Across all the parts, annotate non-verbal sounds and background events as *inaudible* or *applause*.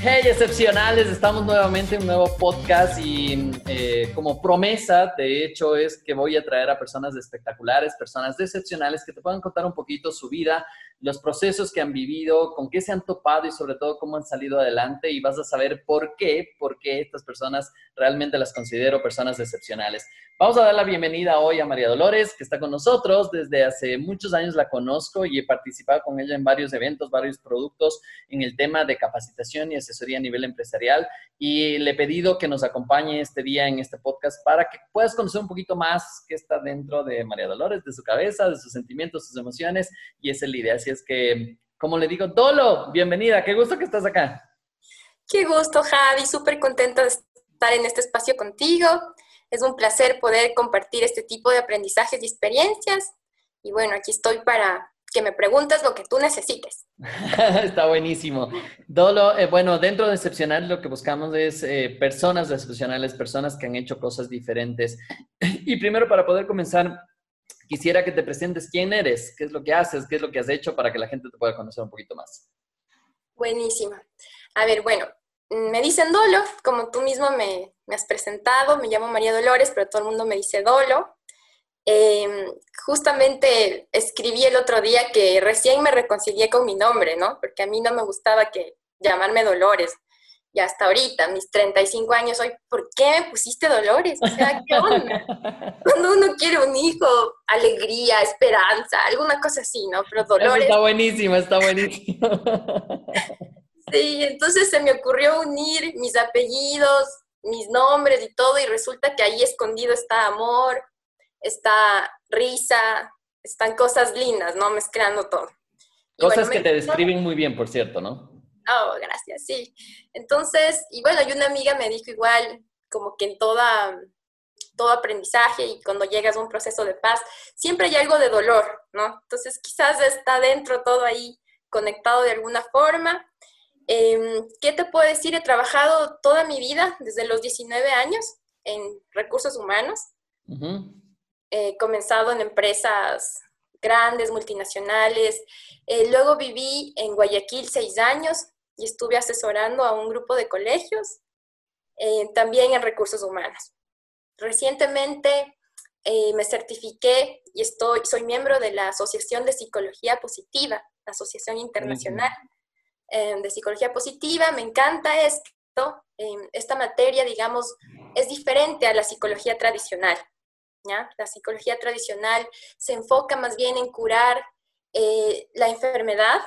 Hey excepcionales, estamos nuevamente en un nuevo podcast y eh, como promesa, de hecho, es que voy a traer a personas espectaculares, personas excepcionales que te puedan contar un poquito su vida, los procesos que han vivido, con qué se han topado y sobre todo cómo han salido adelante y vas a saber por qué, por qué estas personas realmente las considero personas excepcionales. Vamos a dar la bienvenida hoy a María Dolores, que está con nosotros. Desde hace muchos años la conozco y he participado con ella en varios eventos, varios productos en el tema de capacitación y asesoría a nivel empresarial. Y le he pedido que nos acompañe este día en este podcast para que puedas conocer un poquito más qué está dentro de María Dolores, de su cabeza, de sus sentimientos, sus emociones. Y es la idea. Así es que, como le digo, Dolo, bienvenida. Qué gusto que estás acá. Qué gusto, Javi. Súper contenta de estar en este espacio contigo. Es un placer poder compartir este tipo de aprendizajes y experiencias. Y bueno, aquí estoy para que me preguntes lo que tú necesites. *laughs* Está buenísimo. Dolo, eh, bueno, dentro de Excepcional lo que buscamos es eh, personas excepcionales, personas que han hecho cosas diferentes. *laughs* Y primero, para poder comenzar, quisiera que te presentes quién eres, qué es lo que haces, qué es lo que has hecho para que la gente te pueda conocer un poquito más. Buenísima. A ver, bueno, me dicen Dolo, como tú mismo me, has presentado, me llamo María Dolores, pero todo el mundo me dice Dolo. Em, justamente escribí el otro día que recién me reconcilié con mi nombre, ¿no? Porque a mí no me gustaba que llamarme Dolores. Y hasta ahorita, mis 35 años, hoy, ¿por qué me pusiste Dolores? O sea, ¿qué onda? *laughs* Cuando uno quiere un hijo, alegría, esperanza, alguna cosa así, ¿no? Pero Dolores... está buenísimo, está buenísimo. *laughs* Sí, entonces se me ocurrió unir mis apellidos, mis nombres y todo, y resulta que ahí escondido está amor, está risa, están cosas lindas, ¿no? Mezclando todo. Cosas que te describen muy bien, por cierto, ¿no? Oh, gracias, sí. Entonces, y bueno, y una amiga me dijo igual, como que en toda, todo aprendizaje y cuando llegas a un proceso de paz, siempre hay algo de dolor, ¿no? Entonces, quizás está dentro todo ahí conectado de alguna forma. Em, ¿Qué te puedo decir? He trabajado toda mi vida, desde los 19 años, en recursos humanos. He comenzado en empresas grandes, multinacionales. Eh, luego viví en Guayaquil seis años y estuve asesorando a un grupo de colegios, eh, también en recursos humanos. Recientemente eh, me certifiqué y estoy, soy miembro de la Asociación de Psicología Positiva, la Asociación Internacional. Em, de psicología positiva, me encanta esto, em, esta materia, digamos, es diferente a la psicología tradicional. ¿ya? La psicología tradicional se enfoca más bien en curar eh, la enfermedad,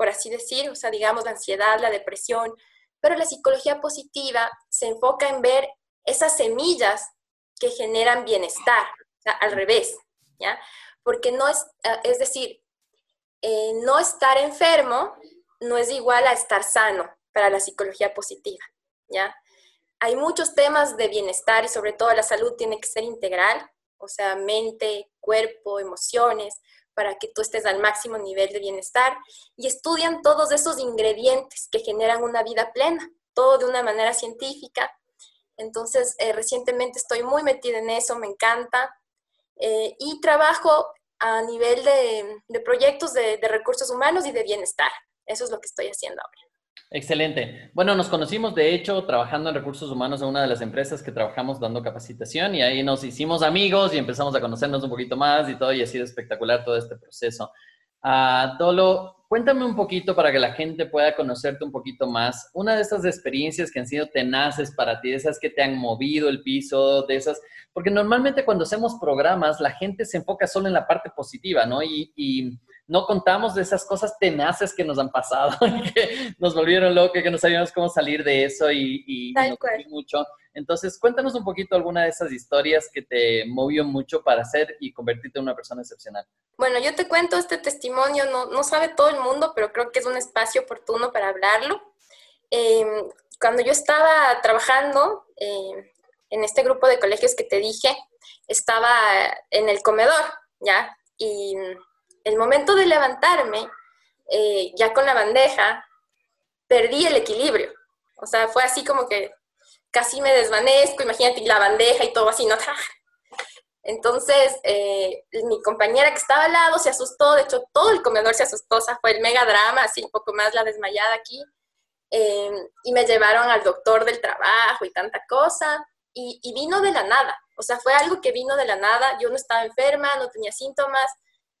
por así decir, o sea, digamos, la ansiedad, la depresión, pero la psicología positiva se enfoca en ver esas semillas que generan bienestar, al revés, ¿ya? Porque no es, eh, es decir, eh, no estar enfermo no es igual a estar sano para la psicología positiva, ¿ya? Hay muchos temas de bienestar y sobre todo la salud tiene que ser integral, o sea, mente, cuerpo, emociones, para que tú estés al máximo nivel de bienestar y estudian todos esos ingredientes que generan una vida plena, todo de una manera científica. Entonces, eh, recientemente estoy muy metida en eso, me encanta. Eh, y trabajo a nivel de, proyectos de recursos humanos y de bienestar. Eso es lo que estoy haciendo ahora. Excelente. Bueno, nos conocimos de hecho trabajando en recursos humanos en una de las empresas que trabajamos dando capacitación y ahí nos hicimos amigos y empezamos a conocernos un poquito más y todo y ha sido espectacular todo este proceso. Uh, Dolo, cuéntame un poquito para que la gente pueda conocerte un poquito más. Una de esas experiencias que han sido tenaces para ti, de esas que te han movido el piso, de esas, porque normalmente cuando hacemos programas la gente se enfoca solo en la parte positiva, ¿no? y no contamos de esas cosas tenaces que nos han pasado, *laughs* que nos volvieron locos, que no sabíamos cómo salir de eso y, y mucho. Entonces, cuéntanos un poquito alguna de esas historias que te movió mucho para ser y convertirte en una persona excepcional. Bueno, yo te cuento este testimonio, no, no sabe todo el mundo, pero creo que es un espacio oportuno para hablarlo. Em, cuando yo estaba trabajando em, en este grupo de colegios que te dije, estaba en el comedor, ¿ya? Y el momento de levantarme, eh, ya con la bandeja, perdí el equilibrio. O sea, fue así como que casi me desvanezco, imagínate la bandeja y todo así, ¿no? *laughs* Entonces, eh, mi compañera que estaba al lado se asustó, de hecho todo el comedor se asustó, o sea, fue el mega drama, así un poco más la desmayada aquí. Em, y me llevaron al doctor del trabajo y tanta cosa, y, y, vino de la nada, o sea, fue algo que vino de la nada, yo no estaba enferma, no tenía síntomas,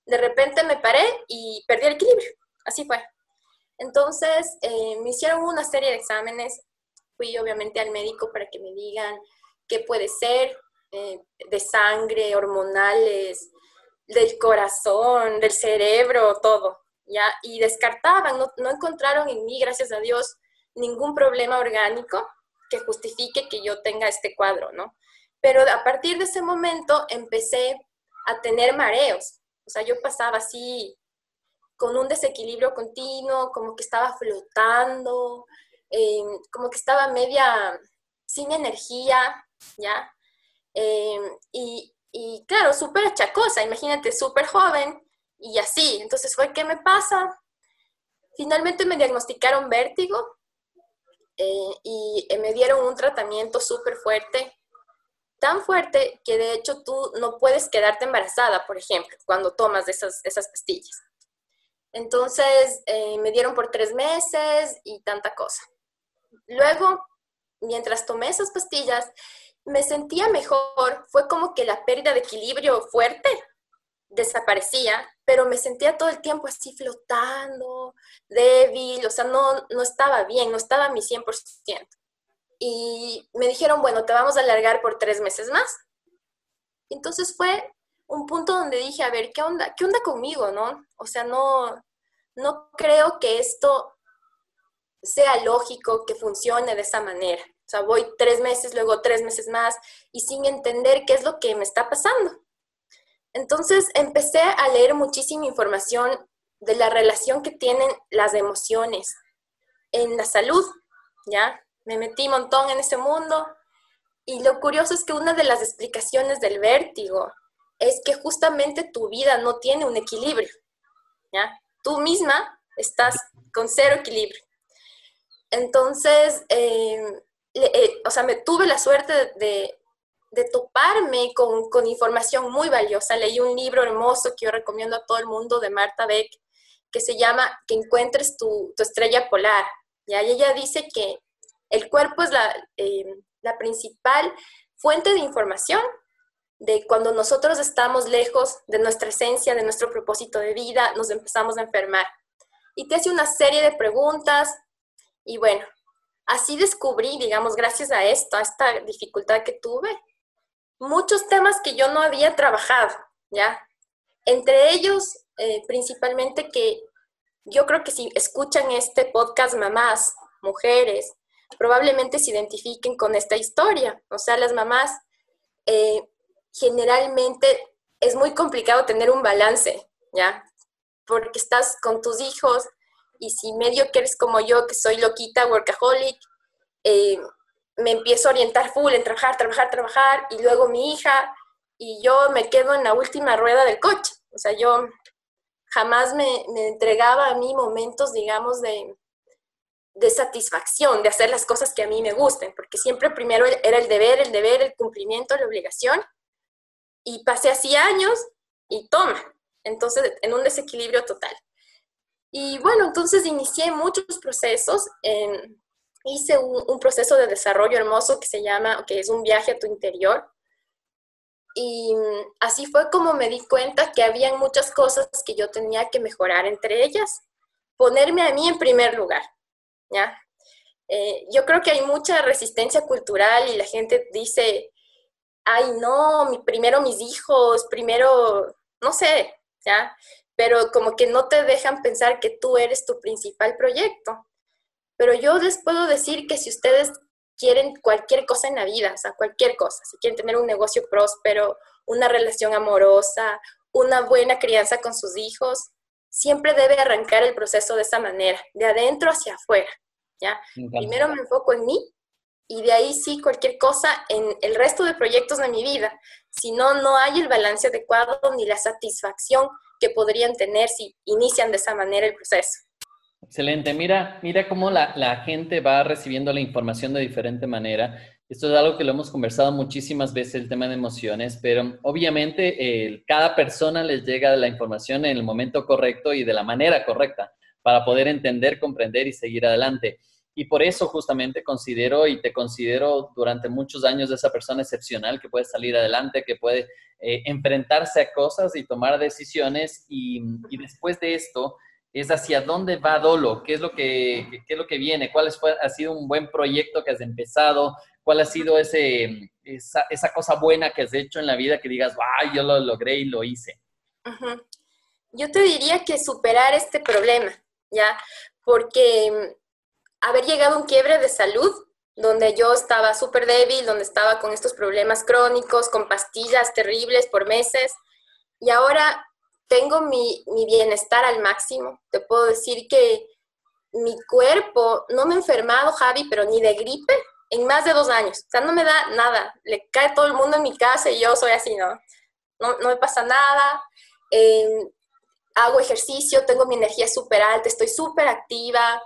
de repente me paré y perdí el equilibrio, así fue. Entonces, eh, me hicieron una serie de exámenes, fui obviamente al médico para que me digan qué puede ser, eh, de sangre, hormonales, del corazón, del cerebro, todo, ¿ya? Y descartaban, no, no encontraron en mí, gracias a Dios, ningún problema orgánico que justifique que yo tenga este cuadro, ¿no? Pero a partir de ese momento empecé a tener mareos. O sea, yo pasaba así con un desequilibrio continuo, como que estaba flotando, eh, como que estaba media sin energía, ¿ya? Y, y, claro, súper achacosa, imagínate, súper joven y así. Entonces fue, ¿qué me pasa? Finalmente me diagnosticaron vértigo eh, y me dieron un tratamiento súper fuerte, tan fuerte que de hecho tú no puedes quedarte embarazada, por ejemplo, cuando tomas esas, esas pastillas. Entonces me dieron por tres meses y tanta cosa. Luego, mientras tomé esas pastillas, me sentía mejor. Fue como que la pérdida de equilibrio fuerte desaparecía, pero me sentía todo el tiempo así flotando, débil, o sea, no, no estaba bien, no estaba a mi 100%. Y me dijeron, bueno, te vamos a alargar por tres meses más. Entonces fue un punto donde dije, a ver, ¿qué onda? ¿Qué onda conmigo, no? O sea, no, no creo que esto sea lógico que funcione de esa manera. O sea, voy tres meses, luego tres meses más y sin entender qué es lo que me está pasando. Entonces empecé a leer muchísima información de la relación que tienen las emociones en la salud, ¿ya? Me metí un montón en ese mundo y lo curioso es que una de las explicaciones del vértigo es que justamente tu vida no tiene un equilibrio, ¿ya? Tú misma estás con cero equilibrio. Entonces, eh, eh, o sea, me tuve la suerte de, toparme con, información muy valiosa. Leí un libro hermoso que yo recomiendo a todo el mundo de Marta Beck, que se llama Que encuentres tu, estrella polar. Y ella dice que el cuerpo es la, eh, la principal fuente de información de cuando nosotros estamos lejos de nuestra esencia, de nuestro propósito de vida, nos empezamos a enfermar. Y te hace una serie de preguntas y bueno, así descubrí, digamos, gracias a esto, a esta dificultad que tuve, muchos temas que yo no había trabajado, ¿ya? Entre ellos, eh, principalmente que yo creo que si escuchan este podcast mamás, mujeres, probablemente se identifiquen con esta historia. O sea, las mamás eh, generalmente es muy complicado tener un balance, ¿ya? Porque estás con tus hijos, y si medio que eres como yo, que soy loquita, workaholic, eh, me empiezo a orientar full en trabajar, trabajar, trabajar, y luego mi hija, y yo me quedo en la última rueda del coche. O sea, yo jamás me, entregaba a mí momentos, digamos, de, de satisfacción, de hacer las cosas que a mí me gusten, porque siempre primero era el deber, el deber, el cumplimiento, la obligación, y pasé así años y toma, entonces en un desequilibrio total. Y bueno, entonces inicié muchos procesos. hice un, proceso de desarrollo hermoso que se llama, que es un viaje a tu interior. Y así fue como me di cuenta que habían muchas cosas que yo tenía que mejorar, entre ellas, ponerme a mí en primer lugar, ¿ya? Eh, yo creo que hay mucha resistencia cultural y la gente dice, ay, no, mi, primero mis hijos, primero, no sé, ¿ya? pero como que no te dejan pensar que tú eres tu principal proyecto. Pero yo les puedo decir que si ustedes quieren cualquier cosa en la vida, o sea, cualquier cosa. Si quieren tener un negocio próspero, una relación amorosa, una buena crianza con sus hijos, siempre debe arrancar el proceso de esa manera, de adentro hacia afuera, ¿ya? Primero me enfoco en mí y de ahí sí cualquier cosa en el resto de proyectos de mi vida. Si no, no hay el balance adecuado ni la satisfacción que podrían tener si inician de esa manera el proceso. Excelente. Mira, mira cómo la, la, gente va recibiendo la información de diferente manera. Esto es algo que lo hemos conversado muchísimas veces, el tema de emociones, pero obviamente cada persona les llega la información en el momento correcto y de la manera correcta para poder entender, comprender y seguir adelante. Y por eso justamente considero y te considero durante muchos años esa persona excepcional que puede salir adelante, que puede eh, enfrentarse a cosas y tomar decisiones y, y después de esto es hacia dónde va Dolo, qué es lo que, qué es lo que viene, cuál es, ha sido un buen proyecto que has empezado, cuál ha sido ese, esa, esa, cosa buena que has hecho en la vida que digas, ¡ay, yo lo logré y lo hice! Yo te diría que superar este problema, ¿ya? Porque mm, haber llegado a un quiebre de salud, donde yo estaba súper débil, donde estaba con estos problemas crónicos, con pastillas terribles por meses, y ahora tengo mi, bienestar al máximo. Te puedo decir que mi cuerpo, no me he enfermado, Javi, pero ni de gripe en más de dos años. O sea, no me da nada. Le cae todo el mundo en mi casa y yo soy así, ¿no? No, me pasa nada. Em, hago ejercicio, tengo mi energía súper alta, estoy súper activa.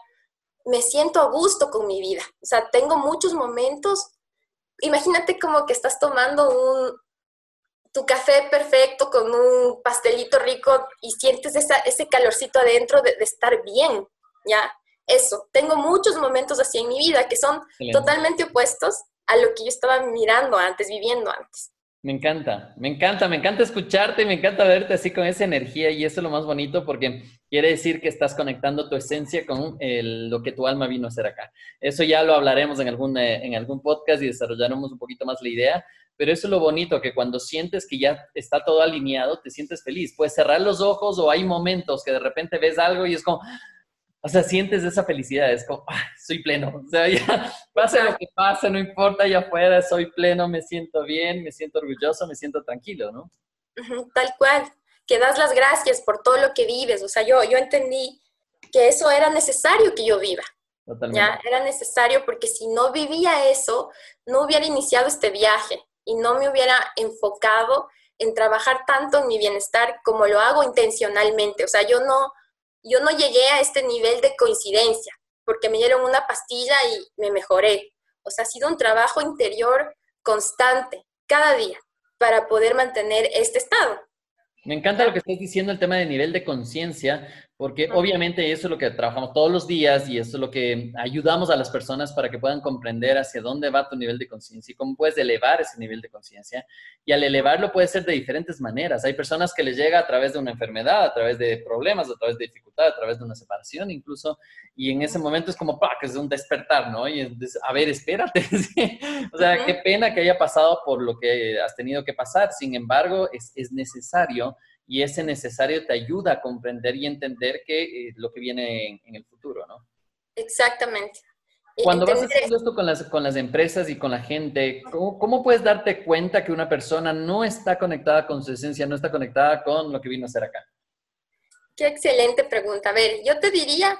Me siento a gusto con mi vida. O sea, tengo muchos momentos. Imagínate como que estás tomando un, tu café perfecto con un pastelito rico y sientes ese calorcito adentro de, estar bien, ¿ya? Eso, tengo muchos momentos así en mi vida que son totalmente opuestos a lo que yo estaba mirando antes, viviendo antes. Me encanta, me encanta, me encanta escucharte, me encanta verte así con esa energía y eso es lo más bonito porque quiere decir que estás conectando tu esencia con lo que tu alma vino a hacer acá. Eso ya lo hablaremos en algún, eh, en algún podcast y desarrollaremos un poquito más la idea, pero eso es lo bonito, que cuando sientes que ya está todo alineado, te sientes feliz. Puedes cerrar los ojos o hay momentos que de repente ves algo y es como, o sea, sientes esa felicidad, es como, ah, soy pleno. O sea, ya pase lo que pase, no importa, allá afuera soy pleno, me siento bien, me siento orgulloso, me siento tranquilo, ¿no? Tal cual, que das las gracias por todo lo que vives. O sea, yo, yo entendí que eso era necesario que yo viva. Totalmente. Ya, era necesario porque si no vivía eso, no hubiera iniciado este viaje y no me hubiera enfocado en trabajar tanto en mi bienestar como lo hago intencionalmente. O sea, yo no, yo no llegué a este nivel de coincidencia porque me dieron una pastilla y me mejoré. O sea, ha sido un trabajo interior constante, cada día, para poder mantener este estado. Me encanta lo que estás diciendo, el tema de nivel de conciencia, porque obviamente eso es lo que trabajamos todos los días y eso es lo que ayudamos a las personas para que puedan comprender hacia dónde va tu nivel de conciencia y cómo puedes elevar ese nivel de conciencia. Y al elevarlo puede ser de diferentes maneras. Hay personas que les llega a través de una enfermedad, a través de problemas, a través de dificultad, a través de una separación incluso. Y en ese momento es como, que es un despertar, ¿no? Y es, a ver, espérate. *laughs* o sea, qué pena que haya pasado por lo que has tenido que pasar. Sin embargo, es, es necesario y ese necesario te ayuda a comprender y entender que, eh, lo que viene en, el futuro, ¿no? Exactamente. Cuando vas haciendo esto con las, con las empresas y con la gente, ¿cómo, ¿cómo, puedes darte cuenta que una persona no está conectada con su esencia, no está conectada con lo que vino a hacer acá? Qué excelente pregunta. A ver, yo te diría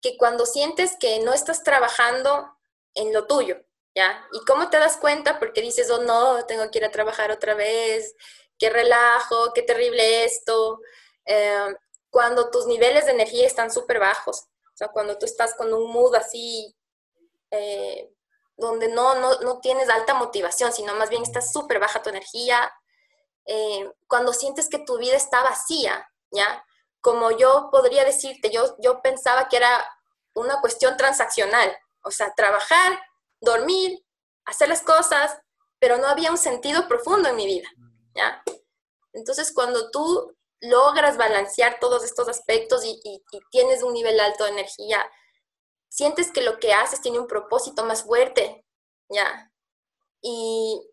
que cuando sientes que no estás trabajando en lo tuyo, ¿ya? ¿Y cómo te das cuenta? Porque dices, oh no, tengo que ir a trabajar otra vez, qué relajo, qué terrible esto, eh, cuando tus niveles de energía están súper bajos, o sea, cuando tú estás con un mood así, eh, donde no, no, tienes alta motivación, sino más bien está súper baja tu energía, eh, cuando sientes que tu vida está vacía, ¿ya? Como yo podría decirte, yo, yo pensaba que era una cuestión transaccional, o sea, trabajar, dormir, hacer las cosas, pero no había un sentido profundo en mi vida. ¿Ya? Entonces, cuando tú logras balancear todos estos aspectos y, tienes un nivel alto de energía, sientes que lo que haces tiene un propósito más fuerte, ¿ya? Y,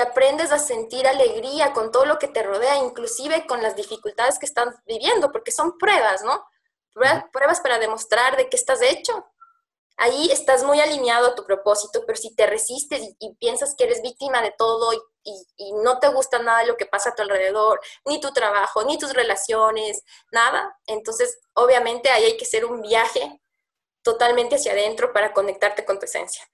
aprendes a sentir alegría con todo lo que te rodea, inclusive con las dificultades que estás viviendo, porque son pruebas, ¿no? Pruebas, para demostrar de qué estás hecho. ahí estás muy alineado a tu propósito, pero si te resistes y, piensas que eres víctima de todo y, y, no te gusta nada lo que pasa a tu alrededor, ni tu trabajo, ni tus relaciones, nada, entonces obviamente ahí hay que hacer un viaje totalmente hacia adentro para conectarte con tu esencia.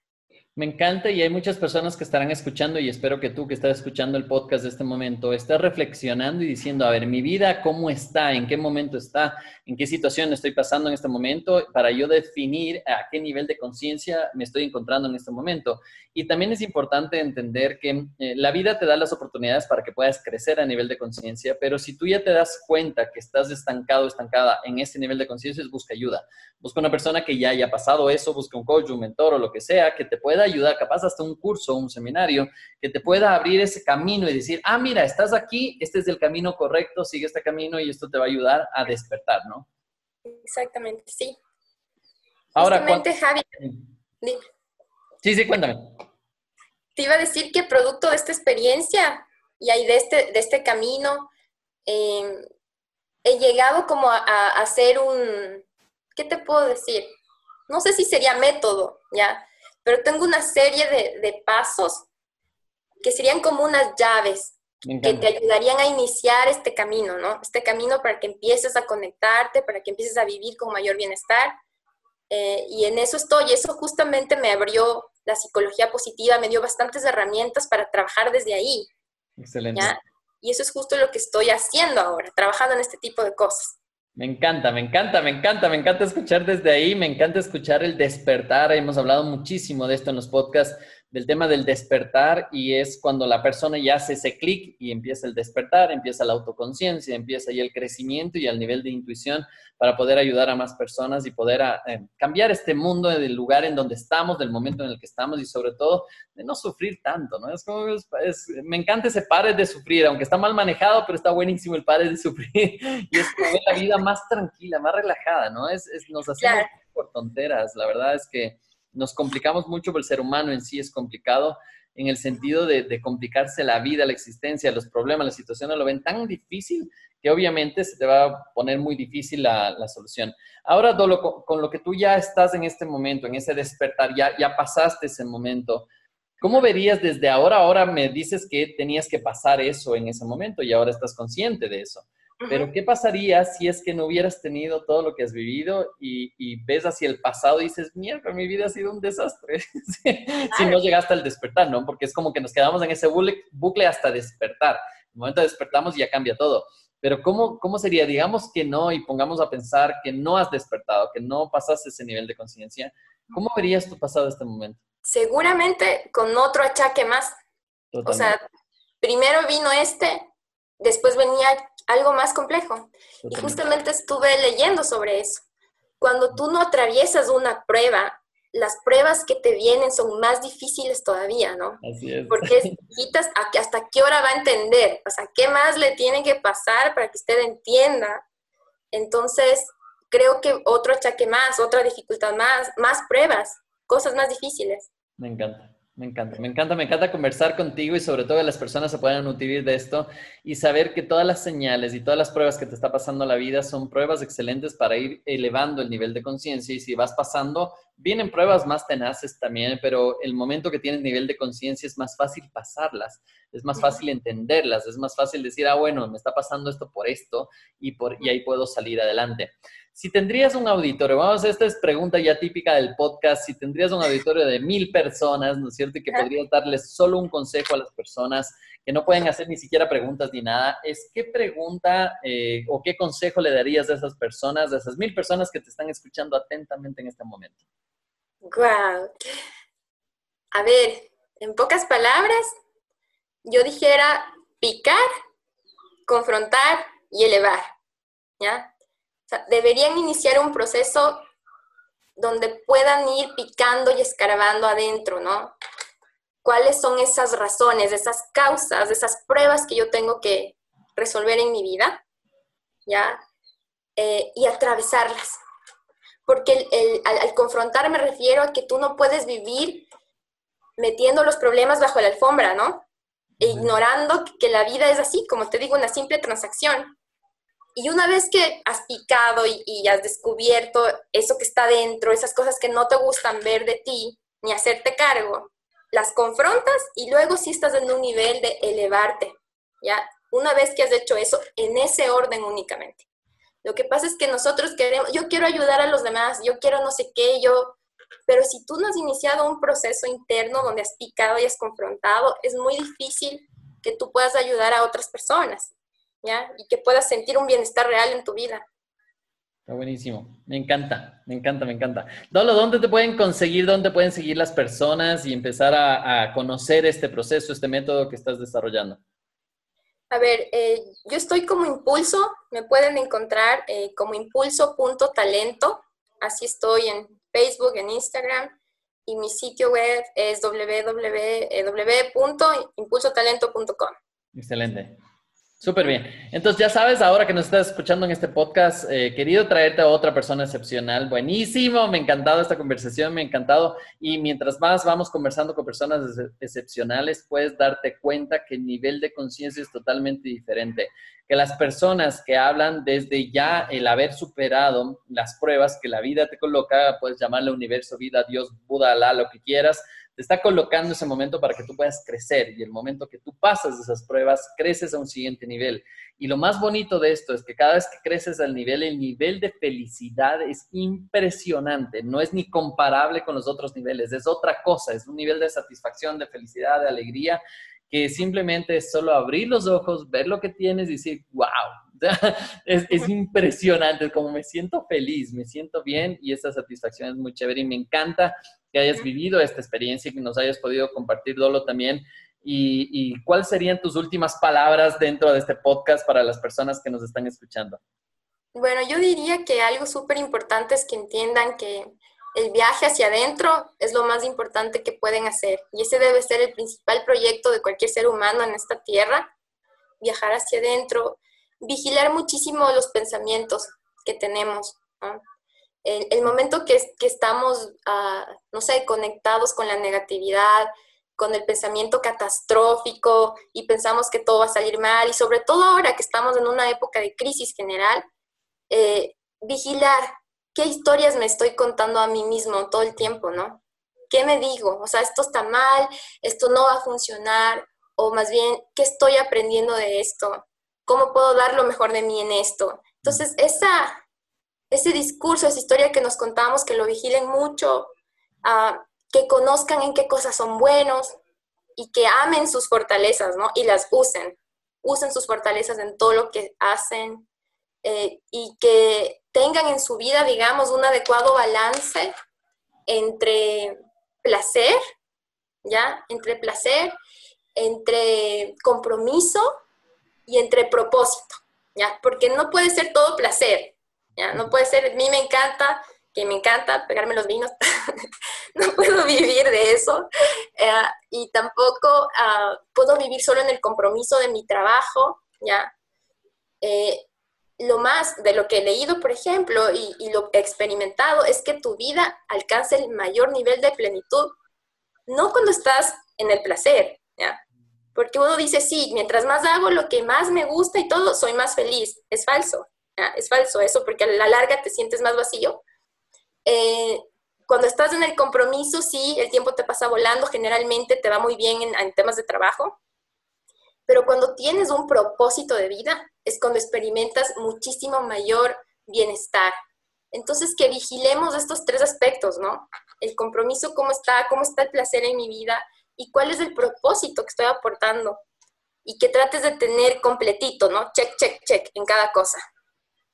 Me encanta y hay muchas personas que estarán escuchando y espero que tú que estás escuchando el podcast de este momento estés reflexionando y diciendo, a ver, mi vida, ¿cómo está? ¿En qué momento está? ¿En qué situación estoy pasando en este momento? Para yo definir a qué nivel de conciencia me estoy encontrando en este momento. Y también es importante entender que eh, la vida te da las oportunidades para que puedas crecer a nivel de conciencia, pero si tú ya te das cuenta que estás estancado, estancada en ese nivel de conciencia, busca ayuda. Busca una persona que ya haya pasado eso, busca un coach, un mentor o lo que sea, que te pueda ayudar, capaz hasta un curso, un seminario, que te pueda abrir ese camino y decir, ah, mira, estás aquí, este es el camino correcto, sigue este camino y esto te va a ayudar a despertar, ¿no? Exactamente, sí. Ahora, Javi, Sí, sí, cuéntame. Te iba a decir que producto de esta experiencia y ahí de este, de este camino, em, he llegado como a, hacer un, ¿qué te puedo decir? No sé si sería método, ¿ya? Pero tengo una serie de, pasos que serían como unas llaves que te ayudarían a iniciar este camino, ¿no? Este camino para que empieces a conectarte, para que empieces a vivir con mayor bienestar. Eh, y en eso estoy. Eso justamente me abrió la psicología positiva, me dio bastantes herramientas para trabajar desde ahí. Excelente. Y eso es justo lo que estoy haciendo ahora, trabajando en este tipo de cosas. Me encanta, me encanta, me encanta, me encanta escuchar desde ahí, me encanta escuchar el despertar. Hemos hablado muchísimo de esto en los podcasts del tema del despertar y es cuando la persona ya hace ese clic y empieza el despertar, empieza la autoconciencia, empieza ahí el crecimiento y el nivel de intuición para poder ayudar a más personas y poder ah, eh, cambiar este mundo del lugar en donde estamos, del momento en el que estamos y sobre todo de no sufrir tanto, ¿no? Es como, me encanta ese padre de sufrir, aunque está mal manejado, pero está buenísimo el padre de sufrir *laughs* y es como la vida más tranquila, más relajada, ¿no? Es, nos hacemos por tonteras, la verdad es que nos complicamos mucho, pero el ser humano en sí es complicado en el sentido de, complicarse la vida, la existencia, los problemas, la situación, lo ven tan difícil que obviamente se te va a poner muy difícil la, solución. Ahora, Dolo, con, lo que tú ya estás en este momento, en ese despertar, ya, ya pasaste ese momento, ¿cómo verías desde ahora? Ahora me dices que tenías que pasar eso en ese momento y ahora estás consciente de eso. Pero ¿qué pasaría si es que no hubieras tenido todo lo que has vivido y, ves hacia el pasado y dices, mierda, mi vida ha sido un desastre? *laughs* si no llegaste al despertar, ¿no? Porque es como que nos quedamos en ese bucle, hasta despertar. En el momento de despertamos ya cambia todo. Pero ¿cómo, ¿cómo sería? Digamos que no y pongamos a pensar que no has despertado, que no pasaste ese nivel de conciencia. ¿Cómo verías tu pasado este momento? Seguramente con otro achaque más. O sea, primero vino este, después venía algo más complejo. Y justamente estuve leyendo sobre eso. Cuando tú no atraviesas una prueba, las pruebas que te vienen son más difíciles todavía, ¿no? Así es. Porque *laughs* quitas hasta qué hora va a entender, o sea, qué más le tiene que pasar para que usted entienda. Entonces, creo que otro achaque más, otra dificultad más, más pruebas, cosas más difíciles. Me encanta. Me encanta, me encanta, me encanta conversar contigo y sobre todo que las personas se puedan nutrir de esto y saber que todas las señales y todas las pruebas que te está pasando la vida son pruebas excelentes para ir elevando el nivel de conciencia y si vas pasando, vienen pruebas más tenaces también, pero el momento que tienes nivel de conciencia es más fácil pasarlas, es más fácil entenderlas, es más fácil decir, ah, bueno, me está pasando esto por esto y, por, y ahí puedo salir adelante. Si tendrías un auditorio, vamos, esta es pregunta ya típica del podcast, si tendrías un auditorio de mil personas, ¿no es cierto? Y que podrías darles solo un consejo a las personas que no pueden hacer ni siquiera preguntas ni nada, es qué pregunta eh, o qué consejo le darías a esas personas, a esas mil personas que te están escuchando atentamente en este momento. Wow. A ver, en pocas palabras, yo dijera picar, confrontar y elevar, ¿ya? Deberían iniciar un proceso donde puedan ir picando y escarbando adentro, ¿no? ¿Cuáles son esas razones, esas causas, esas pruebas que yo tengo que resolver en mi vida? ¿Ya? Eh, y atravesarlas. Porque al, confrontar me refiero a que tú no puedes vivir metiendo los problemas bajo la alfombra, ¿no? E ignorando que la vida es así, como te digo, una simple transacción. Y una vez que has picado y, has descubierto eso que está dentro, esas cosas que no te gustan ver de ti, ni hacerte cargo, las confrontas y luego sí estás en un nivel de elevarte, ¿ya? Una vez que has hecho eso, en ese orden únicamente. Lo que pasa es que nosotros queremos, yo quiero ayudar a los demás, yo quiero no sé qué, yo, pero si tú no has iniciado un proceso interno donde has picado y has confrontado, es muy difícil que tú puedas ayudar a otras personas, ¿ya? Y que puedas sentir un bienestar real en tu vida. Está buenísimo. Me encanta, me encanta, me encanta. Dolo, ¿dónde te pueden conseguir, dónde pueden seguir las personas y empezar a, conocer este proceso, este método que estás desarrollando? A ver, eh, yo estoy como Impulso, me pueden encontrar eh, como impulso.talento, así estoy en Facebook, en Instagram, y mi sitio web es www.impulsotalento.com. Excelente. Súper bien. Entonces, ya sabes, ahora que nos estás escuchando en este podcast, eh, querido traerte a otra persona excepcional. Buenísimo, me ha encantado esta conversación, me ha encantado. Y mientras más vamos conversando con personas excepcionales, puedes darte cuenta que el nivel de conciencia es totalmente diferente. Que las personas que hablan desde ya el haber superado las pruebas que la vida te coloca, puedes llamarle universo, vida, Dios, Buda, Alá, lo que quieras, te está colocando ese momento para que tú puedas crecer y el momento que tú pasas esas pruebas, creces a un siguiente nivel. Y lo más bonito de esto es que cada vez que creces al nivel, el nivel de felicidad es impresionante, no es ni comparable con los otros niveles, es otra cosa, es un nivel de satisfacción, de felicidad, de alegría, que simplemente es solo abrir los ojos, ver lo que tienes y decir, wow, *laughs* es, es, impresionante, como me siento feliz, me siento bien y esa satisfacción es muy chévere y me encanta que hayas vivido esta experiencia y que nos hayas podido compartir, Dolo, también. Y, y cuáles serían tus últimas palabras dentro de este podcast para las personas que nos están escuchando? Bueno, yo diría que algo súper importante es que entiendan que el viaje hacia adentro es lo más importante que pueden hacer y ese debe ser el principal proyecto de cualquier ser humano en esta tierra, viajar hacia adentro, vigilar muchísimo los pensamientos que tenemos. ¿no? el, momento que, estamos, ah, no sé, conectados con la negatividad, con el pensamiento catastrófico y pensamos que todo va a salir mal y sobre todo ahora que estamos en una época de crisis general, eh, vigilar qué historias me estoy contando a mí mismo todo el tiempo, ¿no? ¿Qué me digo? O sea, esto está mal, esto no va a funcionar, o más bien, ¿qué estoy aprendiendo de esto? ¿Cómo puedo dar lo mejor de mí en esto? Entonces, esa, ese discurso, esa historia que nos contamos, que lo vigilen mucho, ah, que conozcan en qué cosas son buenos y que amen sus fortalezas, ¿no? Y las usen, usen sus fortalezas en todo lo que hacen eh, y que tengan en su vida, digamos, un adecuado balance entre placer, ¿ya? Entre placer, entre compromiso y entre propósito, ¿ya? Porque no puede ser todo placer, no puede ser, a mí me encanta, que me encanta pegarme los vinos, *laughs* no puedo vivir de eso eh, y tampoco ah, puedo vivir solo en el compromiso de mi trabajo, ¿ya? Eh, lo más de lo que he leído, por ejemplo, y, y, lo experimentado, es que tu vida alcance el mayor nivel de plenitud, no cuando estás en el placer, ¿ya? Porque uno dice, sí, mientras más hago lo que más me gusta y todo, soy más feliz. Es falso. Es falso eso, porque a la larga te sientes más vacío. Eh, cuando estás en el compromiso, sí, el tiempo te pasa volando, generalmente te va muy bien en, temas de trabajo, pero cuando tienes un propósito de vida, es cuando experimentas muchísimo mayor bienestar. Entonces, que vigilemos estos tres aspectos, ¿no? El compromiso, cómo está, cómo está el placer en mi vida y cuál es el propósito que estoy aportando. Y que trates de tener completito, ¿no? Check, check, check en cada cosa.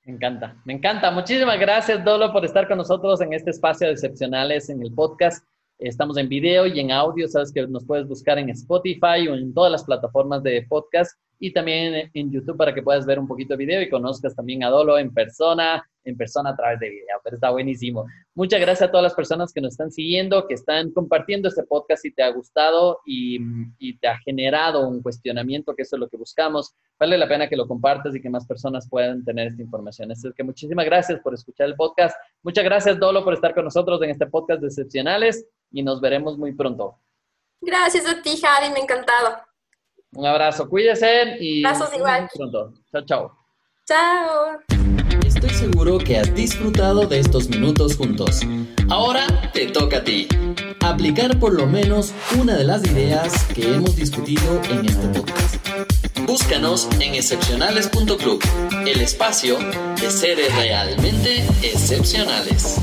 Me encanta, me encanta. Muchísimas gracias, Dolo, por estar con nosotros en este espacio de excepcionales en el podcast. Estamos en video y en audio, sabes que nos puedes buscar en Spotify o en todas las plataformas de podcast y también en YouTube para que puedas ver un poquito de video y conozcas también a Dolo en persona, en persona a través de video, pero está buenísimo. Muchas gracias a todas las personas que nos están siguiendo, que están compartiendo este podcast si te ha gustado y, y, te ha generado un cuestionamiento, que eso es lo que buscamos. Vale la pena que lo compartas y que más personas puedan tener esta información. Así que muchísimas gracias por escuchar el podcast. Muchas gracias, Dolo, por estar con nosotros en este podcast de Excepcionales y nos veremos muy pronto. Gracias a ti, Javi, me ha encantado. Un abrazo, cuídense y Abrazos igual. pronto. Chao, chao. Chao. Estoy seguro que has disfrutado de estos minutos juntos. Ahora te toca a ti. Aplicar por lo menos una de las ideas que hemos discutido en este podcast. Búscanos en excepcionales.club, el espacio de seres realmente excepcionales.